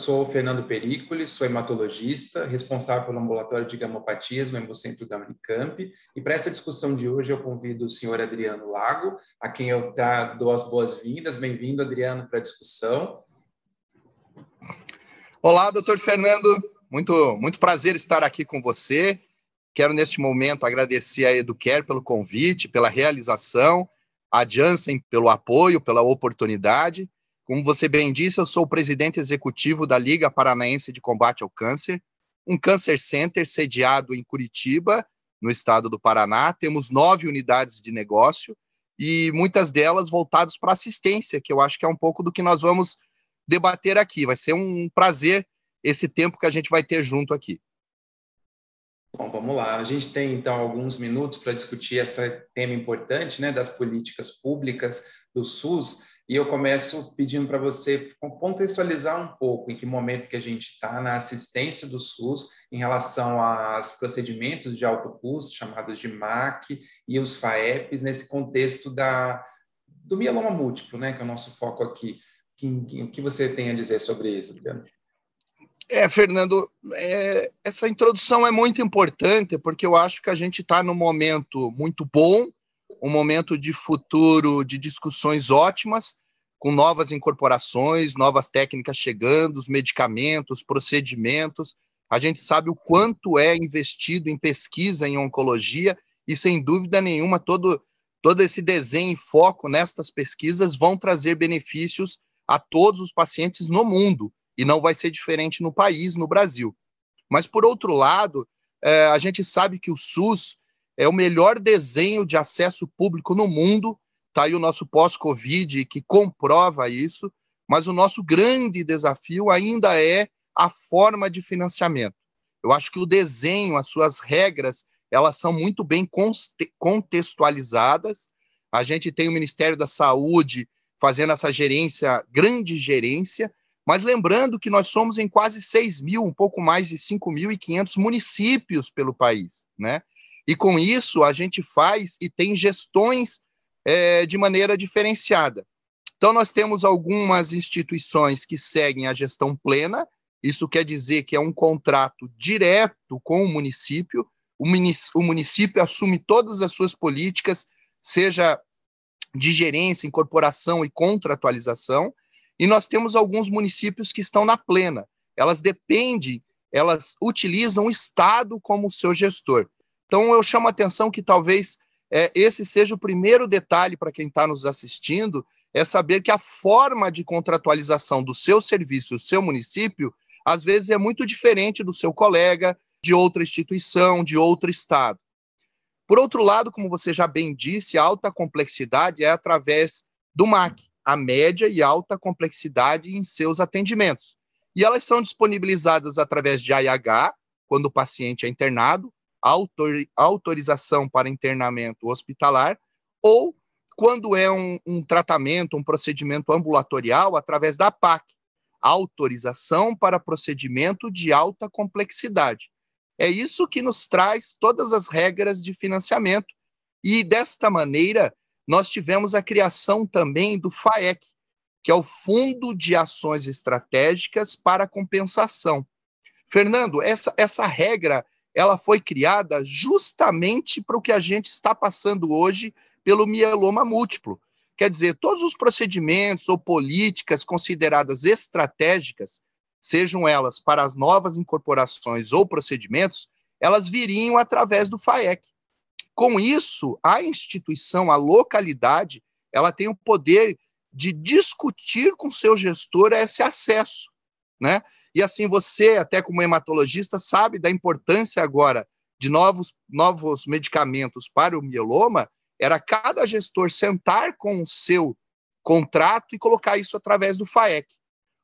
sou Fernando Pericoli, sou hematologista, responsável pelo ambulatório de gamopatias no Hemocentro da Unicamp. E para essa discussão de hoje, eu convido o senhor Adriano Lago, a quem eu dou as boas-vindas. Bem-vindo, Adriano, para a discussão. Olá, doutor Fernando. Muito, muito prazer estar aqui com você. Quero, neste momento, agradecer a Educare pelo convite, pela realização, a Janssen pelo apoio, pela oportunidade como você bem disse, eu sou o presidente executivo da Liga Paranaense de Combate ao Câncer, um câncer center sediado em Curitiba, no estado do Paraná. Temos nove unidades de negócio e muitas delas voltadas para assistência, que eu acho que é um pouco do que nós vamos debater aqui. Vai ser um prazer esse tempo que a gente vai ter junto aqui. Bom, vamos lá. A gente tem então alguns minutos para discutir esse tema importante, né, das políticas públicas do SUS. E eu começo pedindo para você contextualizar um pouco em que momento que a gente está na assistência do SUS em relação aos procedimentos de alto custo, chamados de MAC, e os FAEPs, nesse contexto da, do mieloma múltiplo, né, que é o nosso foco aqui. O que você tem a dizer sobre isso, Guilherme? É, Fernando, é, essa introdução é muito importante, porque eu acho que a gente está num momento muito bom, um momento de futuro de discussões ótimas, com novas incorporações, novas técnicas chegando, os medicamentos, procedimentos. A gente sabe o quanto é investido em pesquisa em oncologia e, sem dúvida nenhuma, todo, todo esse desenho e foco nestas pesquisas vão trazer benefícios a todos os pacientes no mundo, e não vai ser diferente no país, no Brasil. Mas, por outro lado, é, a gente sabe que o SUS é o melhor desenho de acesso público no mundo Está aí o nosso pós-Covid que comprova isso, mas o nosso grande desafio ainda é a forma de financiamento. Eu acho que o desenho, as suas regras, elas são muito bem contextualizadas. A gente tem o Ministério da Saúde fazendo essa gerência, grande gerência, mas lembrando que nós somos em quase 6 mil, um pouco mais de 5.500 municípios pelo país, né? E com isso a gente faz e tem gestões é, de maneira diferenciada. Então, nós temos algumas instituições que seguem a gestão plena, isso quer dizer que é um contrato direto com o município, o, o município assume todas as suas políticas, seja de gerência, incorporação e contratualização, e nós temos alguns municípios que estão na plena. Elas dependem, elas utilizam o Estado como seu gestor. Então, eu chamo a atenção que talvez é, esse seja o primeiro detalhe para quem está nos assistindo, é saber que a forma de contratualização do seu serviço, do seu município, às vezes é muito diferente do seu colega, de outra instituição, de outro estado. Por outro lado, como você já bem disse, a alta complexidade é através do MAC, a média e alta complexidade em seus atendimentos. E elas são disponibilizadas através de AIH, quando o paciente é internado, autor, autorização para internamento hospitalar, ou quando é um, um tratamento, um procedimento ambulatorial, através da PAC, autorização para procedimento de alta complexidade. É isso que nos traz todas as regras de financiamento. E desta maneira, nós tivemos a criação também do FAEC, que é o Fundo de Ações Estratégicas para Compensação. Fernando, essa, essa regra ela foi criada justamente para o que a gente está passando hoje pelo mieloma múltiplo. Quer dizer, todos os procedimentos ou políticas consideradas estratégicas, sejam elas para as novas incorporações ou procedimentos, elas viriam através do FAEC. Com isso, a instituição, a localidade, ela tem o poder de discutir com seu gestor esse acesso, né? E assim, você, até como hematologista, sabe da importância agora de novos, novos medicamentos para o mieloma, era cada gestor sentar com o seu contrato e colocar isso através do FAEC.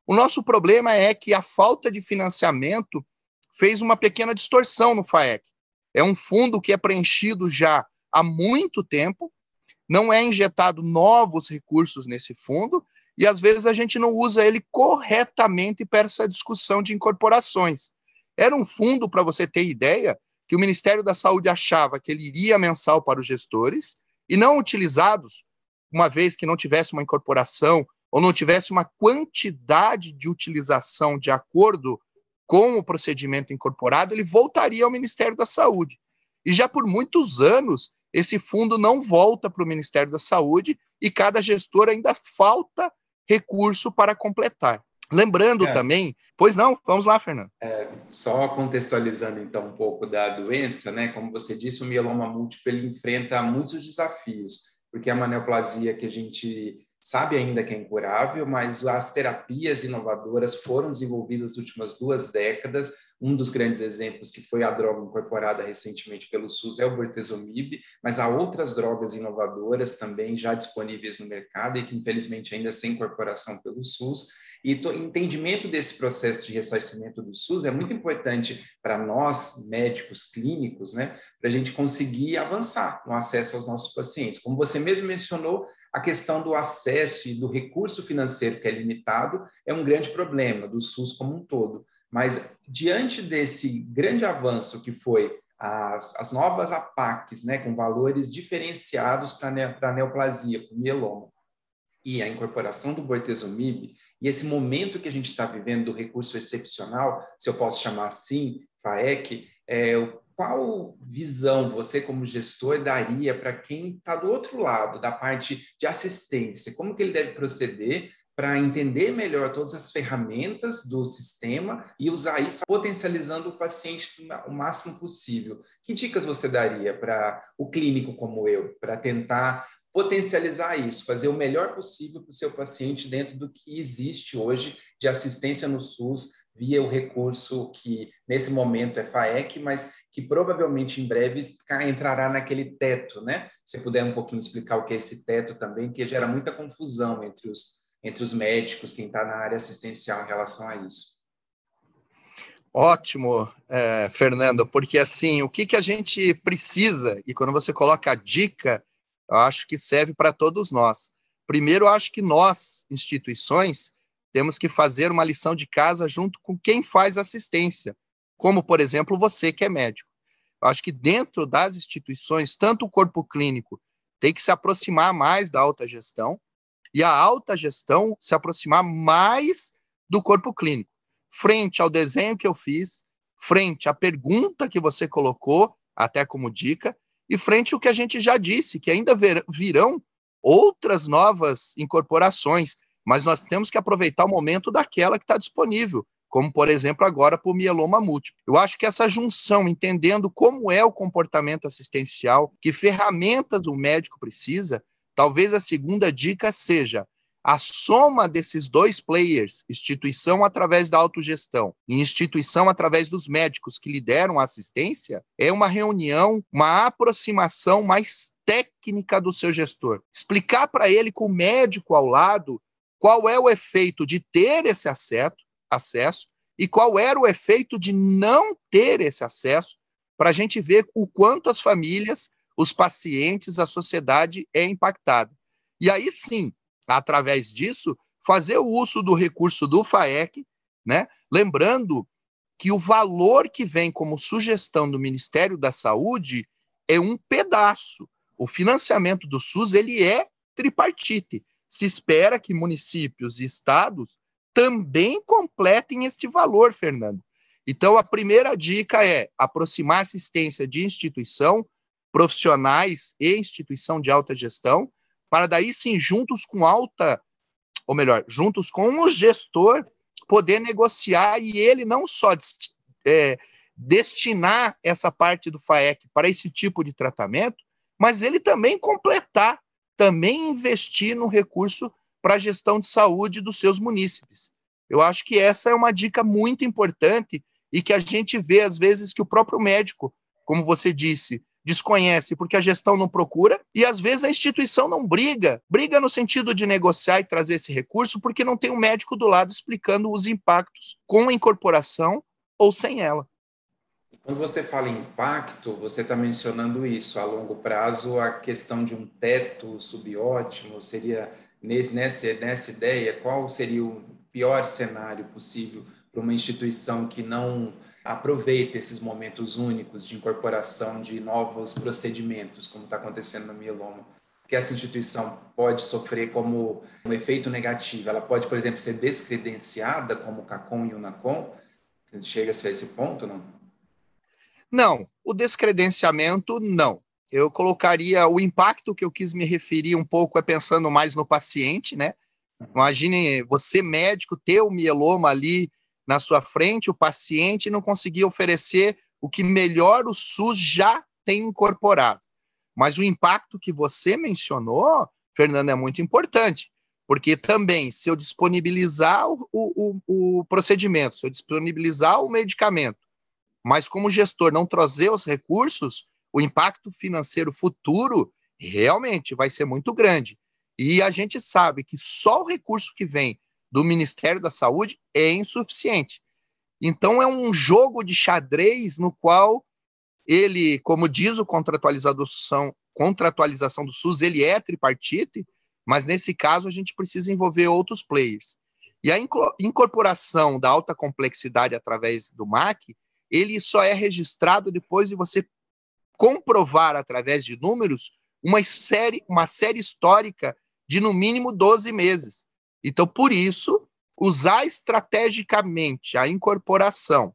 O nosso problema é que a falta de financiamento fez uma pequena distorção no FAEC. É um fundo que é preenchido já há muito tempo, não é injetado novos recursos nesse fundo, e às vezes a gente não usa ele corretamente para essa discussão de incorporações. Era um fundo, para você ter ideia, que o Ministério da Saúde achava que ele iria mensal para os gestores e não utilizados, uma vez que não tivesse uma incorporação ou não tivesse uma quantidade de utilização de acordo com o procedimento incorporado, ele voltaria ao Ministério da Saúde. E já por muitos anos, esse fundo não volta para o Ministério da Saúde e cada gestor ainda falta recurso para completar. Lembrando é. também, pois não, vamos lá, Fernando. É, só contextualizando então um pouco da doença, né? Como você disse, o mieloma múltiplo ele enfrenta muitos desafios, porque a maneoplasia que a gente sabe ainda que é incurável, mas as terapias inovadoras foram desenvolvidas nas últimas duas décadas. Um dos grandes exemplos que foi a droga incorporada recentemente pelo SUS é o bortezomib, mas há outras drogas inovadoras também já disponíveis no mercado e que infelizmente ainda sem incorporação pelo SUS. E o entendimento desse processo de ressarcimento do SUS é muito importante para nós, médicos clínicos, né, para a gente conseguir avançar no acesso aos nossos pacientes. Como você mesmo mencionou, a questão do acesso e do recurso financeiro que é limitado é um grande problema do SUS como um todo. Mas, diante desse grande avanço que foi as, as novas APACs, né, com valores diferenciados para a neoplasia, para o mieloma, e a incorporação do bortezomib, e esse momento que a gente está vivendo do recurso excepcional, se eu posso chamar assim, FAEC, é, qual visão você, como gestor, daria para quem está do outro lado, da parte de assistência? Como que ele deve proceder para entender melhor todas as ferramentas do sistema e usar isso potencializando o paciente o máximo possível? Que dicas você daria para o clínico como eu, para tentar potencializar isso, fazer o melhor possível para o seu paciente dentro do que existe hoje de assistência no SUS via o recurso que nesse momento é FAEC, mas que provavelmente em breve entrará naquele teto, né? Se puder um pouquinho explicar o que é esse teto também, que gera muita confusão entre os, entre os médicos, quem está na área assistencial em relação a isso. Ótimo, é, Fernando, porque assim, o que, que a gente precisa, e quando você coloca a dica, eu acho que serve para todos nós. Primeiro, eu acho que nós, instituições, temos que fazer uma lição de casa junto com quem faz assistência como, por exemplo, você que é médico. Eu acho que dentro das instituições, tanto o corpo clínico tem que se aproximar mais da alta gestão e a alta gestão se aproximar mais do corpo clínico. Frente ao desenho que eu fiz, frente à pergunta que você colocou, até como dica, e frente ao que a gente já disse, que ainda virão outras novas incorporações, mas nós temos que aproveitar o momento daquela que está disponível como por exemplo agora para o mieloma múltiplo. Eu acho que essa junção, entendendo como é o comportamento assistencial, que ferramentas o médico precisa, talvez a segunda dica seja a soma desses dois players, instituição através da autogestão e instituição através dos médicos que lideram a assistência, é uma reunião, uma aproximação mais técnica do seu gestor. Explicar para ele com o médico ao lado qual é o efeito de ter esse acesso, acesso e qual era o efeito de não ter esse acesso, para a gente ver o quanto as famílias, os pacientes, a sociedade é impactada. E aí sim, através disso, fazer o uso do recurso do FAEC, né? lembrando que o valor que vem como sugestão do Ministério da Saúde é um pedaço. O financiamento do SUS ele é tripartite. Se espera que municípios e estados também completem este valor, Fernando. Então, a primeira dica é aproximar assistência de instituição, profissionais e instituição de alta gestão, para daí sim, juntos com alta, ou melhor, juntos com o gestor, poder negociar e ele não só é, destinar essa parte do FAEC para esse tipo de tratamento, mas ele também completar, também investir no recurso para a gestão de saúde dos seus munícipes. Eu acho que essa é uma dica muito importante e que a gente vê, às vezes, que o próprio médico, como você disse, desconhece porque a gestão não procura e às vezes a instituição não briga. Briga no sentido de negociar e trazer esse recurso porque não tem um médico do lado explicando os impactos com a incorporação ou sem ela. Quando você fala em impacto, você está mencionando isso. A longo prazo, a questão de um teto subótimo seria nessa, nessa ideia, qual seria o pior cenário possível para uma instituição que não aproveita esses momentos únicos de incorporação de novos procedimentos, como está acontecendo no mieloma? que essa instituição pode sofrer como um efeito negativo? Ela pode, por exemplo, ser descredenciada como o CACOM e o NACOM? Chega-se a esse ponto, não? Não, o descredenciamento, não. Eu colocaria o impacto que eu quis me referir um pouco é pensando mais no paciente, né? Imagine você, médico, ter o mieloma ali na sua frente, o paciente não conseguir oferecer o que melhor o SUS já tem incorporado. Mas o impacto que você mencionou, Fernando, é muito importante, porque também, se eu disponibilizar o, o, o procedimento, se eu disponibilizar o medicamento, mas como gestor não trazer os recursos, o impacto financeiro futuro realmente vai ser muito grande. E a gente sabe que só o recurso que vem do Ministério da Saúde é insuficiente. Então é um jogo de xadrez no qual ele, como diz o contratualização, contratualização do SUS, ele é tripartite, mas nesse caso a gente precisa envolver outros players. E a incorporação da alta complexidade através do MAC, ele só é registrado depois de você comprovar através de números uma série, uma série histórica de no mínimo 12 meses. Então, por isso, usar estrategicamente a incorporação,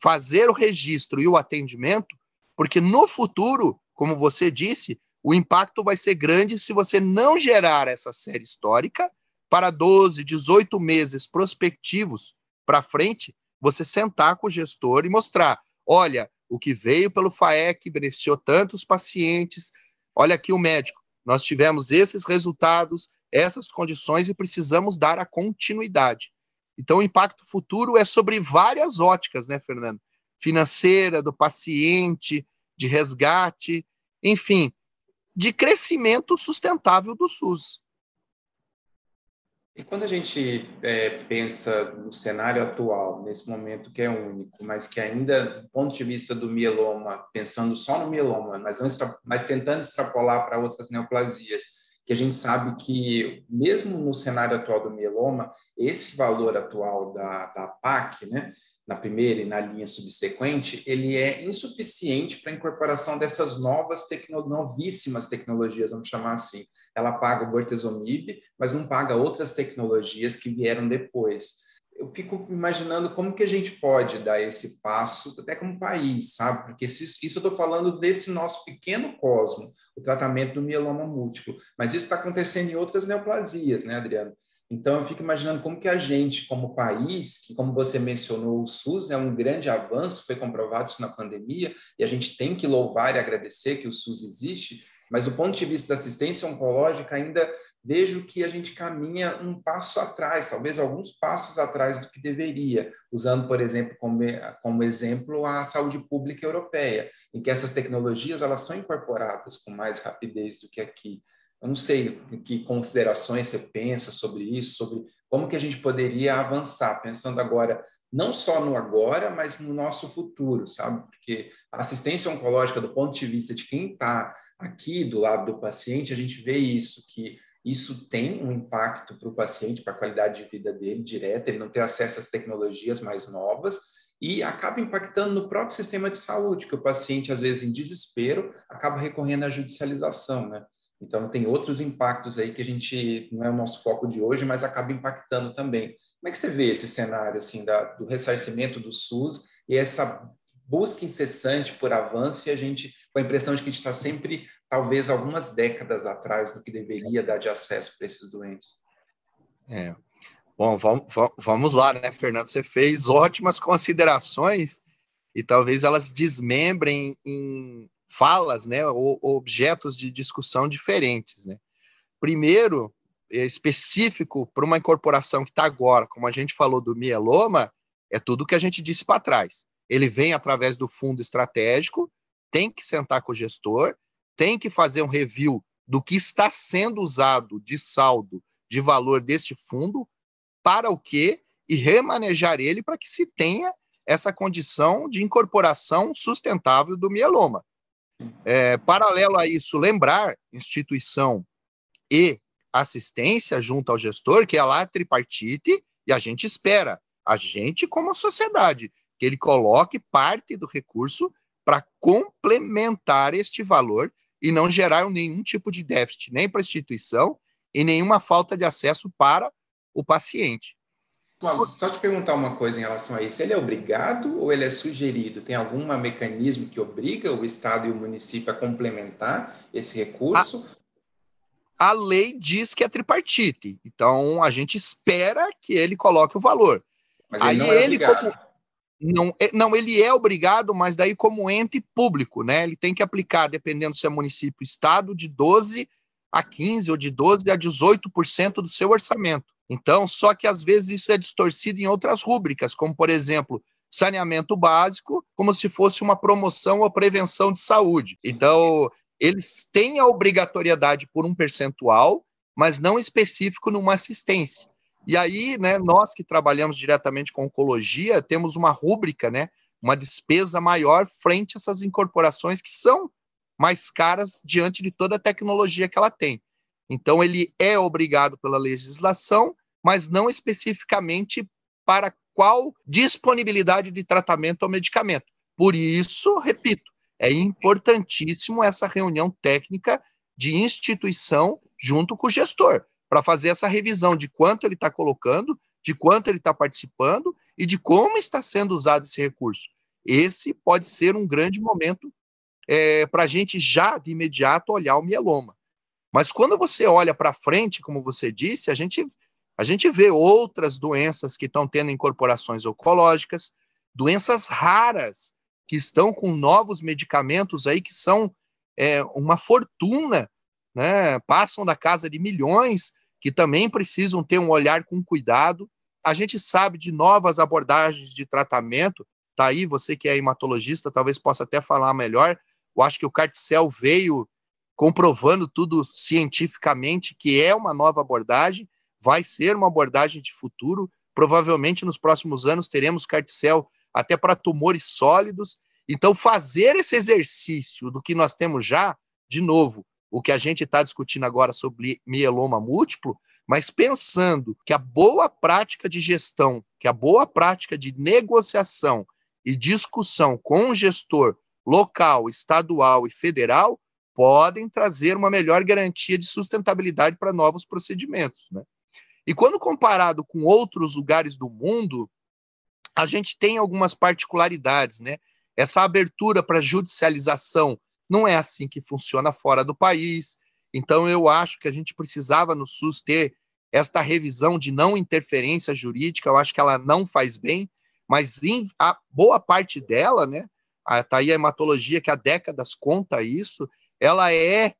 fazer o registro e o atendimento, porque no futuro, como você disse, o impacto vai ser grande se você não gerar essa série histórica para 12, 18 meses prospectivos para frente, você sentar com o gestor e mostrar: olha, o que veio pelo FAEC beneficiou tantos pacientes. Olha aqui o médico, nós tivemos esses resultados, essas condições e precisamos dar a continuidade. Então, o impacto futuro é sobre várias óticas, né, Fernando? Financeira, do paciente, de resgate, enfim, de crescimento sustentável do SUS. E quando a gente é, pensa no cenário atual, nesse momento que é único, mas que ainda, do ponto de vista do mieloma, pensando só no mieloma, mas, não mas tentando extrapolar para outras neoplasias, que a gente sabe que, mesmo no cenário atual do mieloma, esse valor atual da, da PAC, né, na primeira e na linha subsequente, ele é insuficiente para a incorporação dessas novas, tecno, novíssimas tecnologias, vamos chamar assim. Ela paga o bortezomib, mas não paga outras tecnologias que vieram depois. Eu fico imaginando como que a gente pode dar esse passo, até como país, sabe? Porque isso, eu estou falando desse nosso pequeno cosmo, o tratamento do mieloma múltiplo, mas isso está acontecendo em outras neoplasias, né, Adriano? Então, eu fico imaginando como que a gente, como país, que, como você mencionou, o SUS é um grande avanço, foi comprovado isso na pandemia, e a gente tem que louvar e agradecer que o SUS existe, mas do ponto de vista da assistência oncológica, ainda vejo que a gente caminha um passo atrás, talvez alguns passos atrás do que deveria, usando, por exemplo, como, como exemplo, a saúde pública europeia, em que essas tecnologias elas são incorporadas com mais rapidez do que aqui. Eu não sei que considerações você pensa sobre isso, sobre como que a gente poderia avançar, pensando agora não só no agora, mas no nosso futuro, sabe? Porque a assistência oncológica, do ponto de vista de quem está aqui do lado do paciente, a gente vê isso, que isso tem um impacto para o paciente, para a qualidade de vida dele direta, ele não ter acesso às tecnologias mais novas e acaba impactando no próprio sistema de saúde, que o paciente, às vezes, em desespero, acaba recorrendo à judicialização, né? Então, tem outros impactos aí que a gente, não é o nosso foco de hoje, mas acaba impactando também. Como é que você vê esse cenário, assim, da, do ressarcimento do SUS e essa busca incessante por avanço e a gente, com a impressão de que a gente está sempre, talvez, algumas décadas atrás do que deveria dar de acesso para esses doentes? É. Bom, vamos, lá, né, Fernando? Você fez ótimas considerações e talvez elas desmembrem em falas, né, ou objetos de discussão diferentes, né. Primeiro, é específico para uma incorporação que está agora, como a gente falou do mieloma, é tudo que a gente disse para trás. Ele vem através do fundo estratégico, tem que sentar com o gestor, tem que fazer um review do que está sendo usado de saldo de valor deste fundo, para o quê, e remanejar ele para que se tenha essa condição de incorporação sustentável do mieloma. É, paralelo a isso, lembrar instituição e assistência junto ao gestor, que é lá tripartite, e a gente espera, a gente como sociedade, que ele coloque parte do recurso para complementar este valor e não gerar nenhum tipo de déficit, nem para a instituição e nenhuma falta de acesso para o paciente. Só te perguntar uma coisa em relação a isso. Ele é obrigado ou ele é sugerido? Tem algum mecanismo que obriga o Estado e o município a complementar esse recurso? A, a lei diz que é tripartite. Então, a gente espera que ele coloque o valor. Mas ele Aí não é ele, como, não, é, não, ele é obrigado, mas daí como ente público, né? Ele tem que aplicar, dependendo se é município, estado, de 12 a 15 ou de 12 a 18% do seu orçamento. Então, só que às vezes isso é distorcido em outras rúbricas, como por exemplo, saneamento básico, como se fosse uma promoção ou prevenção de saúde. Então, eles têm a obrigatoriedade por um percentual, mas não específico numa assistência. E aí, né, nós que trabalhamos diretamente com oncologia, temos uma rúbrica, né, uma despesa maior frente a essas incorporações que são mais caras diante de toda a tecnologia que ela tem. Então, ele é obrigado pela legislação, mas não especificamente para qual disponibilidade de tratamento ou medicamento. Por isso, repito, é importantíssimo essa reunião técnica de instituição junto com o gestor, para fazer essa revisão de quanto ele está colocando, de quanto ele está participando e de como está sendo usado esse recurso. Esse pode ser um grande momento é, para a gente já de imediato olhar o mieloma. Mas quando você olha para frente, como você disse, a gente, a gente vê outras doenças que estão tendo incorporações oncológicas, doenças raras que estão com novos medicamentos aí que são é, uma fortuna, né? passam da casa de milhões, que também precisam ter um olhar com cuidado. A gente sabe de novas abordagens de tratamento, tá aí, você que é hematologista, talvez possa até falar melhor. Eu acho que o Carticel veio comprovando tudo cientificamente que é uma nova abordagem, vai ser uma abordagem de futuro. Provavelmente nos próximos anos teremos carticel até para tumores sólidos. Então, fazer esse exercício do que nós temos já, de novo, o que a gente está discutindo agora sobre mieloma múltiplo, mas pensando que a boa prática de gestão, que a boa prática de negociação e discussão com o gestor local, estadual e federal podem trazer uma melhor garantia de sustentabilidade para novos procedimentos. Né? E quando comparado com outros lugares do mundo, a gente tem algumas particularidades. Né? Essa abertura para judicialização não é assim que funciona fora do país. Então, eu acho que a gente precisava no SUS ter esta revisão de não interferência jurídica. Eu acho que ela não faz bem, mas em, a boa parte dela, né? Está aí a hematologia que há décadas conta isso, ela é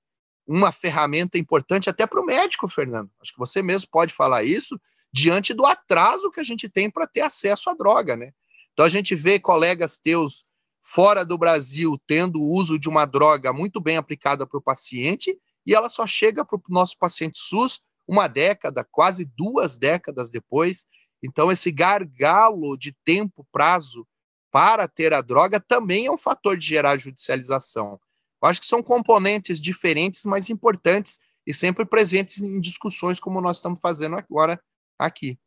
uma ferramenta importante até para o médico, Fernando. Acho que você mesmo pode falar isso diante do atraso que a gente tem para ter acesso à droga, né? Então a gente vê colegas teus fora do Brasil tendo o uso de uma droga muito bem aplicada para o paciente e ela só chega para o nosso paciente SUS uma década, quase duas décadas depois. Então esse gargalo de tempo, prazo para ter a droga também é um fator de gerar judicialização. Eu acho que são componentes diferentes, mas importantes e sempre presentes em discussões como nós estamos fazendo agora aqui.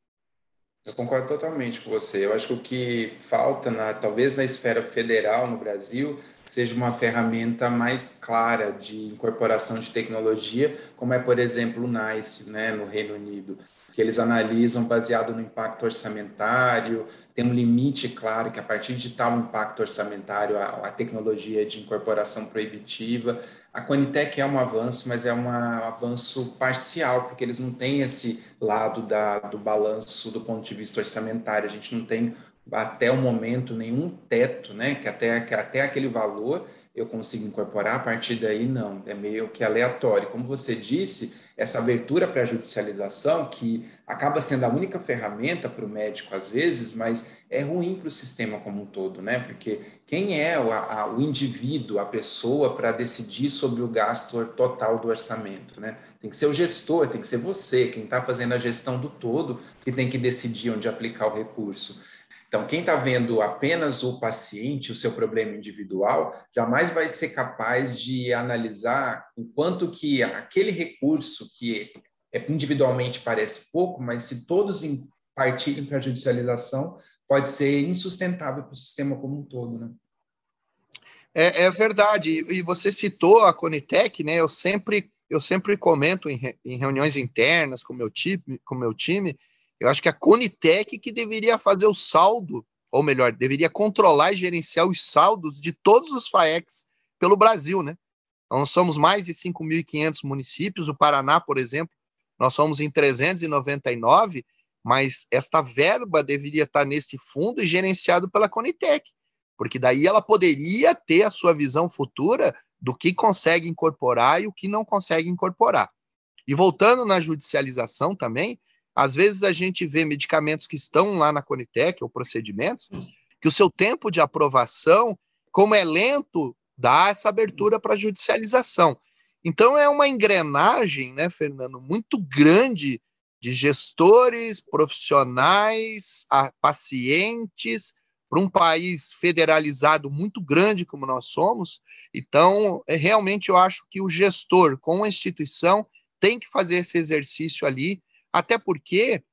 Eu concordo totalmente com você. Eu acho que o que falta, na, talvez na esfera federal no Brasil, seja uma ferramenta mais clara de incorporação de tecnologia, como é, por exemplo, o NICE, né, no Reino Unido que eles analisam baseado no impacto orçamentário, tem um limite claro que a partir de tal impacto orçamentário a, a tecnologia de incorporação proibitiva. A Quanitec é um avanço, mas é um avanço parcial, porque eles não têm esse lado da, do balanço do ponto de vista orçamentário. A gente não tem até o momento nenhum teto, né? Que até, que até aquele valor eu consigo incorporar, a partir daí não, é meio que aleatório. Como você disse, essa abertura para a judicialização, que acaba sendo a única ferramenta para o médico às vezes, mas é ruim para o sistema como um todo, né? Porque quem é o, a, o indivíduo, a pessoa para decidir sobre o gasto total do orçamento, né? Tem que ser o gestor, tem que ser você, quem está fazendo a gestão do todo, que tem que decidir onde aplicar o recurso. Então, quem está vendo apenas o paciente, o seu problema individual, jamais vai ser capaz de analisar o quanto que aquele recurso que é, individualmente parece pouco, mas se todos partirem para a judicialização, pode ser insustentável para o sistema como um todo, né? É, é, verdade. E você citou a Conitec, né? Eu sempre, eu sempre comento em, em reuniões internas com meu time, com meu time. Eu acho que a Conitec que deveria fazer o saldo, ou melhor, deveria controlar e gerenciar os saldos de todos os FAECs pelo Brasil, né? Nós somos mais de 5.500 municípios. O Paraná, por exemplo, nós somos em 399, mas esta verba deveria estar neste fundo e gerenciado pela Conitec, porque daí ela poderia ter a sua visão futura do que consegue incorporar e o que não consegue incorporar. E voltando na judicialização também, às vezes a gente vê medicamentos que estão lá na Conitec, ou procedimentos, que o seu tempo de aprovação, como é lento, dá essa abertura para judicialização. Então é uma engrenagem, né, Fernando, muito grande de gestores, profissionais, pacientes, para um país federalizado muito grande como nós somos. Então, é, realmente eu acho que o gestor com a instituição tem que fazer esse exercício ali, até porque,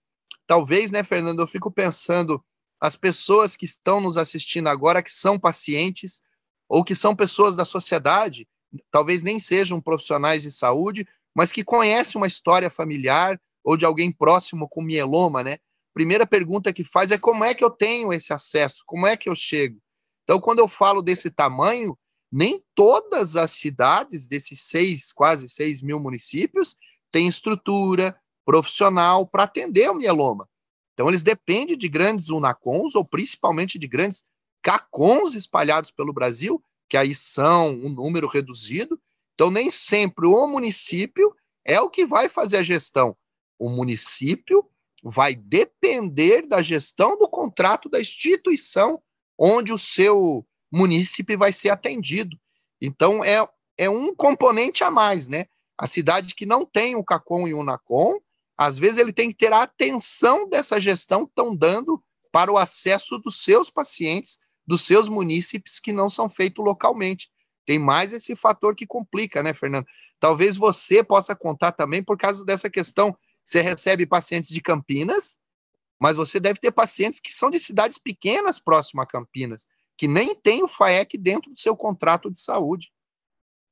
talvez, né, Fernando, eu fico pensando, as pessoas que estão nos assistindo agora, que são pacientes, ou que são pessoas da sociedade, talvez nem sejam profissionais de saúde, mas que conhecem uma história familiar ou de alguém próximo com mieloma, né? Primeira pergunta que faz é como é que eu tenho esse acesso? Como é que eu chego? Então, quando eu falo desse tamanho, nem todas as cidades desses seis, quase seis mil municípios têm estrutura profissional para atender o mieloma. Então, eles dependem de grandes UNACONs ou principalmente de grandes CACONs espalhados pelo Brasil, que aí são um número reduzido. Então, nem sempre o município é o que vai fazer a gestão. O município vai depender da gestão do contrato da instituição onde o seu município vai ser atendido. Então, é, é um componente a mais, né? A cidade que não tem o CACOM e o UNACOM, às vezes ele tem que ter a atenção dessa gestão que estão dando para o acesso dos seus pacientes dos seus munícipes que não são feitos localmente. Tem mais esse fator que complica, né, Fernando? Talvez você possa contar também por causa dessa questão. Você recebe pacientes de Campinas, mas você deve ter pacientes que são de cidades pequenas próximo a Campinas, que nem tem o FAEC dentro do seu contrato de saúde.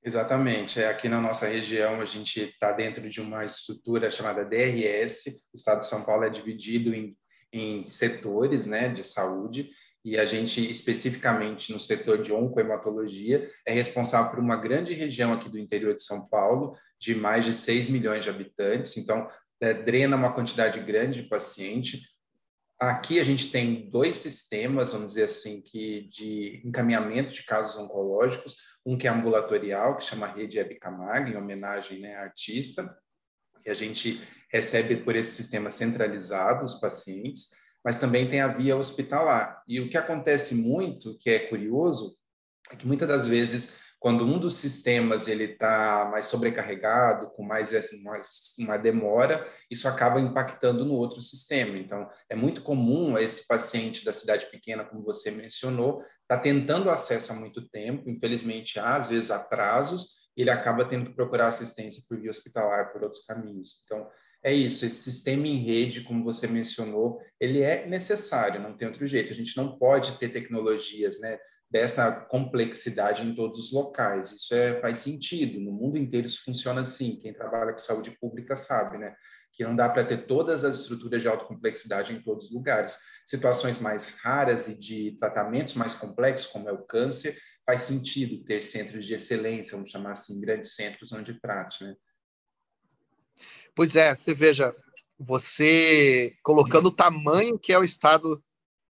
Exatamente. É, aqui na nossa região, a gente está dentro de uma estrutura chamada DRS. O estado de São Paulo é dividido em, em setores né, de saúde, e a gente, especificamente no setor de oncohematologia, é responsável por uma grande região aqui do interior de São Paulo, de mais de 6 milhões de habitantes, então é, drena uma quantidade grande de paciente. Aqui a gente tem dois sistemas, vamos dizer assim, que de encaminhamento de casos oncológicos, um que é ambulatorial, que chama Rede Ebicamag, em homenagem né, à artista, e a gente recebe por esse sistema centralizado os pacientes, mas também tem a via hospitalar. E o que acontece muito, que é curioso, é que muitas das vezes, quando um dos sistemas ele está mais sobrecarregado, com mais, mais uma demora, isso acaba impactando no outro sistema. Então, é muito comum esse paciente da cidade pequena, como você mencionou, está tentando acesso há muito tempo, infelizmente há às vezes atrasos, ele acaba tendo que procurar assistência por via hospitalar, por outros caminhos. Então, é isso, esse sistema em rede, como você mencionou, ele é necessário, não tem outro jeito. A gente não pode ter tecnologias, né, dessa complexidade em todos os locais. Isso é, faz sentido. No mundo inteiro isso funciona assim. Quem trabalha com saúde pública sabe, né? Que não dá para ter todas as estruturas de alta complexidade em todos os lugares. Situações mais raras e de tratamentos mais complexos, como é o câncer, faz sentido ter centros de excelência, vamos chamar assim, grandes centros onde trate, né? Pois é, você veja, você colocando o tamanho que é o estado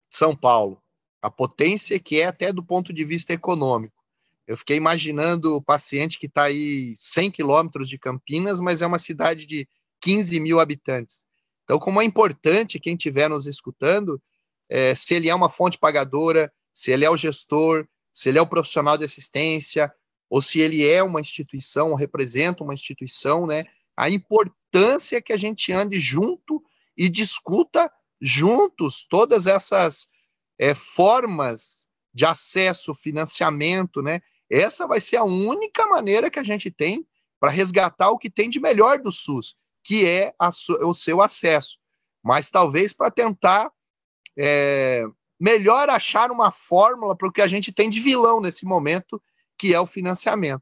de São Paulo, a potência que é até do ponto de vista econômico. Eu fiquei imaginando o paciente que está aí 100 quilômetros de Campinas, mas é uma cidade de 15 mil habitantes. Então, como é importante quem estiver nos escutando, é, se ele é uma fonte pagadora, se ele é o gestor, se ele é o profissional de assistência, ou se ele é uma instituição, ou representa uma instituição, né? A importância que a gente ande junto e discuta juntos todas essas é, formas de acesso, financiamento, né? Essa vai ser a única maneira que a gente tem para resgatar o que tem de melhor do SUS, que é o seu acesso. Mas talvez para tentar é, melhor achar uma fórmula para o que a gente tem de vilão nesse momento, que é o financiamento.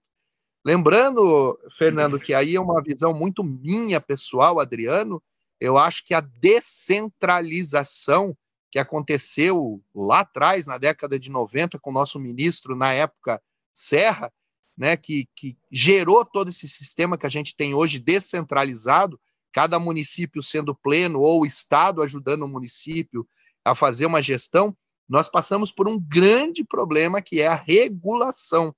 Lembrando, Fernando, que aí é uma visão muito minha pessoal, Adriano, eu acho que a descentralização que aconteceu lá atrás, na década de 90, com o nosso ministro, na época, Serra, né, que, que gerou todo esse sistema que a gente tem hoje descentralizado, cada município sendo pleno ou o Estado ajudando o município a fazer uma gestão, nós passamos por um grande problema que é a regulação.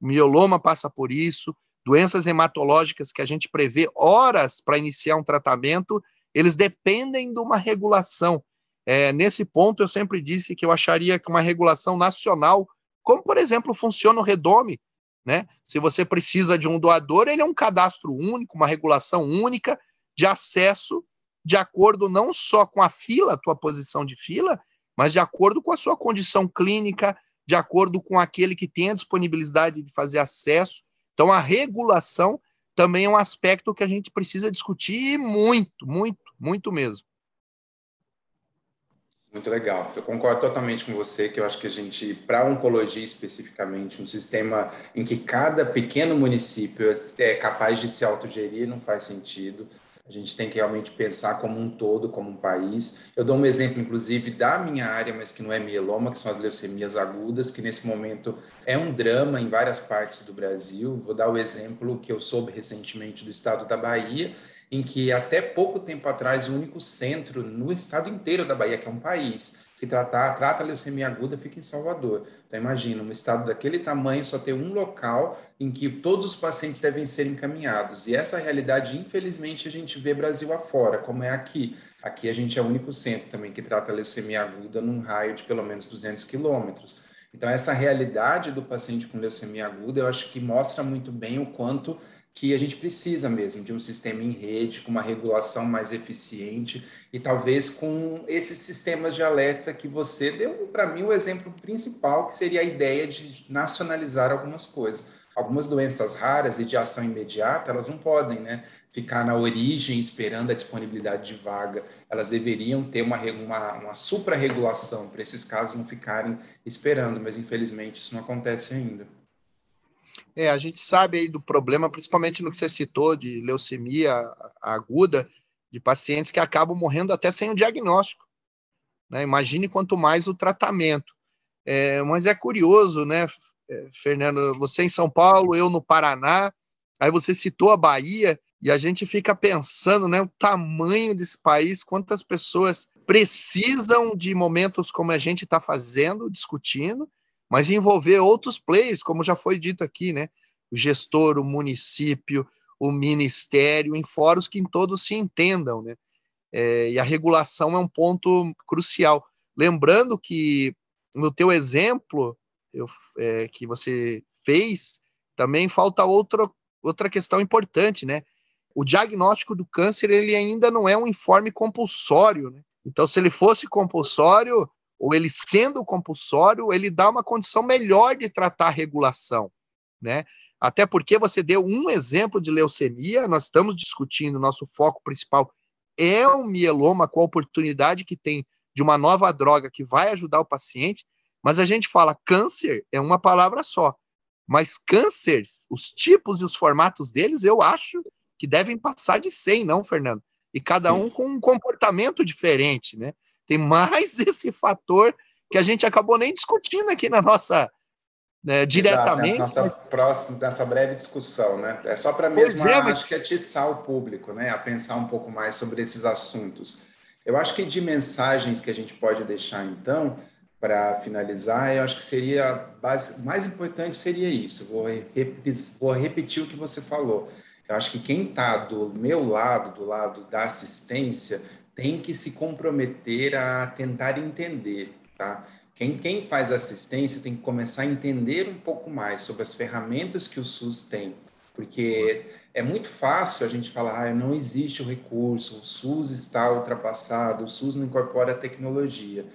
O mioloma passa por isso, doenças hematológicas que a gente prevê horas para iniciar um tratamento, eles dependem de uma regulação. É, nesse ponto, eu sempre disse que eu acharia que uma regulação nacional, como por exemplo funciona o Redome, né? Se você precisa de um doador, ele é um cadastro único, uma regulação única de acesso de acordo não só com a fila, a tua posição de fila, mas de acordo com a sua condição clínica, de acordo com aquele que tem a disponibilidade de fazer acesso. Então, a regulação também é um aspecto que a gente precisa discutir muito, muito, muito mesmo. Muito legal. Eu concordo totalmente com você que eu acho que a gente, para oncologia especificamente, um sistema em que cada pequeno município é capaz de se autogerir não faz sentido. A gente tem que realmente pensar como um todo, como um país. Eu dou um exemplo, inclusive, da minha área, mas que não é mieloma, que são as leucemias agudas, que nesse momento é um drama em várias partes do Brasil. Vou dar o exemplo que eu soube recentemente do estado da Bahia, em que até pouco tempo atrás o único centro no estado inteiro da Bahia, que é um país, que trata, trata a leucemia aguda fica em Salvador. Então imagina, um estado daquele tamanho só ter um local em que todos os pacientes devem ser encaminhados. E essa realidade, infelizmente, a gente vê Brasil afora, como é aqui. Aqui a gente é o único centro também que trata a leucemia aguda num raio de pelo menos 200 quilômetros. Então, essa realidade do paciente com leucemia aguda, eu acho que mostra muito bem o quanto que a gente precisa mesmo de um sistema em rede, com uma regulação mais eficiente e talvez com esses sistemas de alerta que você deu para mim o exemplo principal, que seria a ideia de nacionalizar algumas coisas. Algumas doenças raras e de ação imediata, elas não podem né, ficar na origem esperando a disponibilidade de vaga. Elas deveriam ter uma, uma, uma supra-regulação para esses casos não ficarem esperando, mas infelizmente isso não acontece ainda. É, a gente sabe aí do problema, principalmente no que você citou de leucemia aguda, de pacientes que acabam morrendo até sem o diagnóstico. Né? Imagine quanto mais o tratamento. É, mas é curioso, né, é, Fernando? Você em São Paulo, eu no Paraná, aí você citou a Bahia, e a gente fica pensando, né, o tamanho desse país, quantas pessoas precisam de momentos como a gente está fazendo, discutindo, mas envolver outros players, como já foi dito aqui, né? O gestor, o município, o ministério, em fóruns que em todos se entendam, né? É, e a regulação é um ponto crucial. Lembrando que no teu exemplo eu, é, que você fez, também falta outra, outra questão importante, né? O diagnóstico do câncer ele ainda não é um informe compulsório, né? Então, se ele fosse compulsório, ou ele sendo compulsório, ele dá uma condição melhor de tratar a regulação, né? Até porque você deu um exemplo de leucemia, nós estamos discutindo, nosso foco principal é o mieloma com a oportunidade que tem de uma nova droga que vai ajudar o paciente, mas a gente fala câncer é uma palavra só. Mas cânceres, os tipos e os formatos deles, eu acho que devem passar de 100, não, Fernando? E cada um com um comportamento diferente, né? Tem mais esse fator que a gente acabou nem discutindo aqui na nossa né, diretamente. Exato, nessa, próxima, nessa breve discussão, né? É só para mesmo, é, mas... acho que atiçar o público, né? A pensar um pouco mais sobre esses assuntos. Eu acho que de mensagens que a gente pode deixar, então, para finalizar, eu acho que seria base, mais importante seria isso. Vou, vou repetir o que você falou. Eu acho que quem está do meu lado, do lado da assistência, tem que se comprometer a tentar entender, tá? Quem, quem faz assistência tem que começar a entender um pouco mais sobre as ferramentas que o SUS tem, porque é muito fácil a gente falar, ah, não existe o recurso, o SUS está ultrapassado, o SUS não incorpora a tecnologia.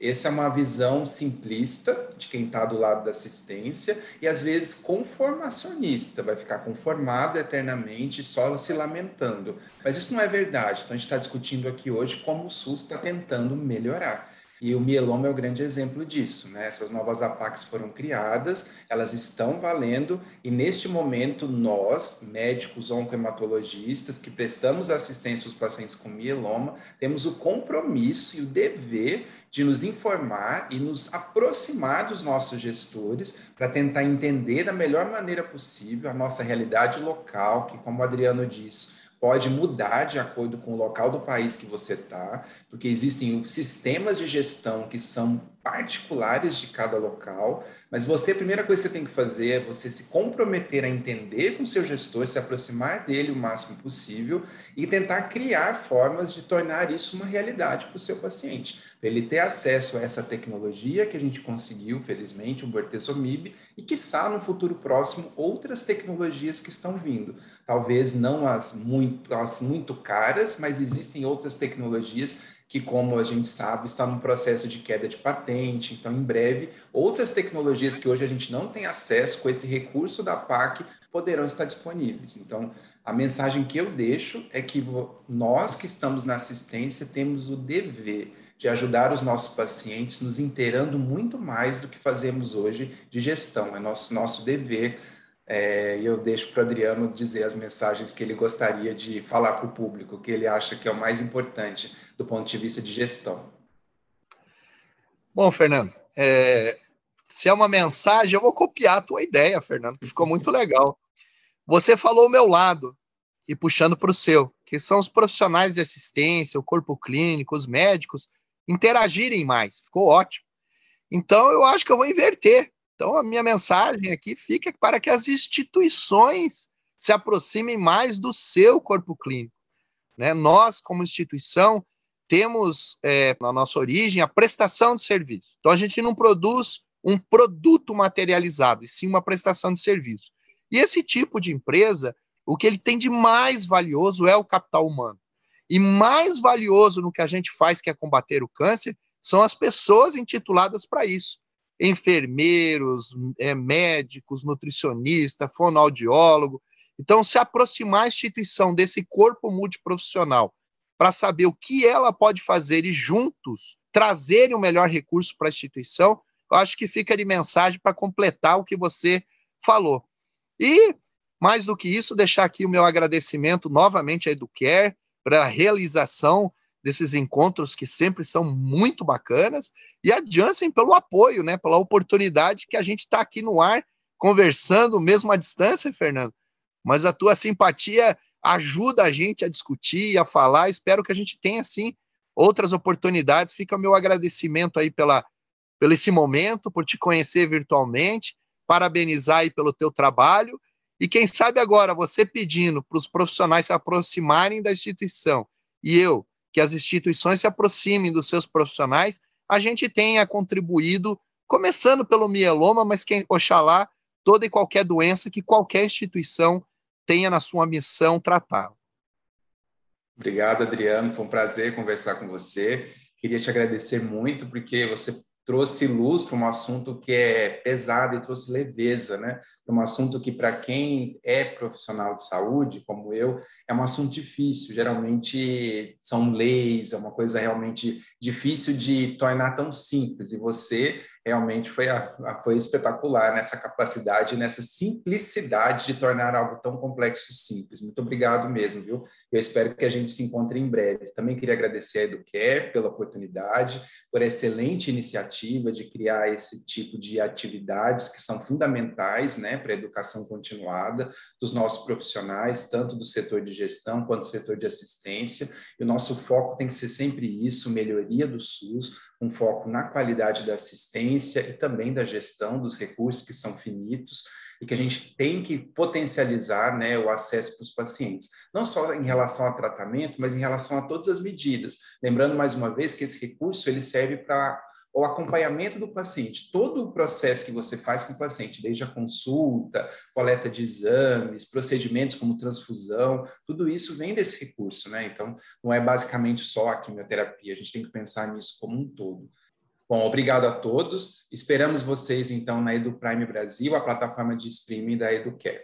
Essa é uma visão simplista de quem está do lado da assistência e às vezes conformacionista, vai ficar conformado eternamente, só se lamentando. Mas isso não é verdade. Então a gente está discutindo aqui hoje como o SUS está tentando melhorar. E o mieloma é o grande exemplo disso, né? Essas novas APACs foram criadas, elas estão valendo e neste momento nós, médicos oncohematologistas que prestamos assistência aos pacientes com mieloma, temos o compromisso e o dever de nos informar e nos aproximar dos nossos gestores para tentar entender da melhor maneira possível a nossa realidade local, que como o Adriano disse, pode mudar de acordo com o local do país que você está, porque existem sistemas de gestão que são particulares de cada local, mas você, a primeira coisa que você tem que fazer é você se comprometer a entender com o seu gestor, se aproximar dele o máximo possível e tentar criar formas de tornar isso uma realidade para o seu paciente para ele ter acesso a essa tecnologia que a gente conseguiu, felizmente, o Bortezomib, e que está no futuro próximo outras tecnologias que estão vindo. Talvez não as muito, as muito caras, mas existem outras tecnologias que, como a gente sabe, está no processo de queda de patente. Então, em breve, outras tecnologias que hoje a gente não tem acesso com esse recurso da PAC poderão estar disponíveis. Então, a mensagem que eu deixo é que nós que estamos na assistência temos o dever de ajudar os nossos pacientes, nos inteirando muito mais do que fazemos hoje de gestão. É nosso, nosso dever. É, eu deixo para o Adriano dizer as mensagens que ele gostaria de falar para o público, que ele acha que é o mais importante do ponto de vista de gestão. Bom, Fernando, é, se é uma mensagem, eu vou copiar a tua ideia, Fernando, que ficou muito legal. Você falou o meu lado e puxando para o seu, que são os profissionais de assistência, o corpo clínico, os médicos, interagirem mais. Ficou ótimo. Então, eu acho que eu vou inverter. Então, a minha mensagem aqui fica para que as instituições se aproximem mais do seu corpo clínico. Né? Nós, como instituição, temos é, na nossa origem a prestação de serviço. Então, a gente não produz um produto materializado, e sim uma prestação de serviço. E esse tipo de empresa, o que ele tem de mais valioso é o capital humano. E mais valioso no que a gente faz, que é combater o câncer, são as pessoas intituladas para isso. Enfermeiros, é, médicos, nutricionista, fonoaudiólogo. Então, se aproximar a instituição desse corpo multiprofissional para saber o que ela pode fazer e juntos trazerem o melhor recurso para a instituição, eu acho que fica de mensagem para completar o que você falou. E, mais do que isso, deixar aqui o meu agradecimento novamente à Educare, para a realização desses encontros que sempre são muito bacanas, e a Janssen pelo apoio, né, pela oportunidade que a gente está aqui no ar conversando, mesmo à distância, Fernando. Mas a tua simpatia ajuda a gente a discutir, a falar. Espero que a gente tenha, sim, outras oportunidades. Fica o meu agradecimento aí pela, pelo esse momento, por te conhecer virtualmente, parabenizar aí pelo teu trabalho e quem sabe agora você pedindo para os profissionais se aproximarem da instituição e eu, que as instituições se aproximem dos seus profissionais, a gente tenha contribuído, começando pelo mieloma, mas quem, oxalá, toda e qualquer doença que qualquer instituição tenha na sua missão tratar. Obrigado, Adriano. Foi um prazer conversar com você. Queria te agradecer muito, porque você trouxe luz para um assunto que é pesado e trouxe leveza, né? Para um assunto que, para quem é profissional de saúde, como eu, é um assunto difícil. Geralmente são leis, é uma coisa realmente difícil de tornar tão simples. E você realmente foi, a, foi espetacular nessa capacidade, nessa simplicidade de tornar algo tão complexo simples. Muito obrigado mesmo, viu? Eu espero que a gente se encontre em breve. Também queria agradecer a Educare pela oportunidade, por excelente iniciativa de criar esse tipo de atividades que são fundamentais né, para a educação continuada dos nossos profissionais, tanto do setor de gestão quanto do setor de assistência. E o nosso foco tem que ser sempre isso, melhoria do SUS, um foco na qualidade da assistência e também da gestão dos recursos que são finitos e que a gente tem que potencializar né, o acesso para os pacientes, não só em relação ao tratamento, mas em relação a todas as medidas. Lembrando mais uma vez que esse recurso ele serve para o acompanhamento do paciente, todo o processo que você faz com o paciente, desde a consulta, coleta de exames, procedimentos como transfusão, tudo isso vem desse recurso, né? Então, não é basicamente só a quimioterapia, a gente tem que pensar nisso como um todo. Bom, obrigado a todos. Esperamos vocês, então, na EduPrime Brasil, a plataforma de streaming da EduCare.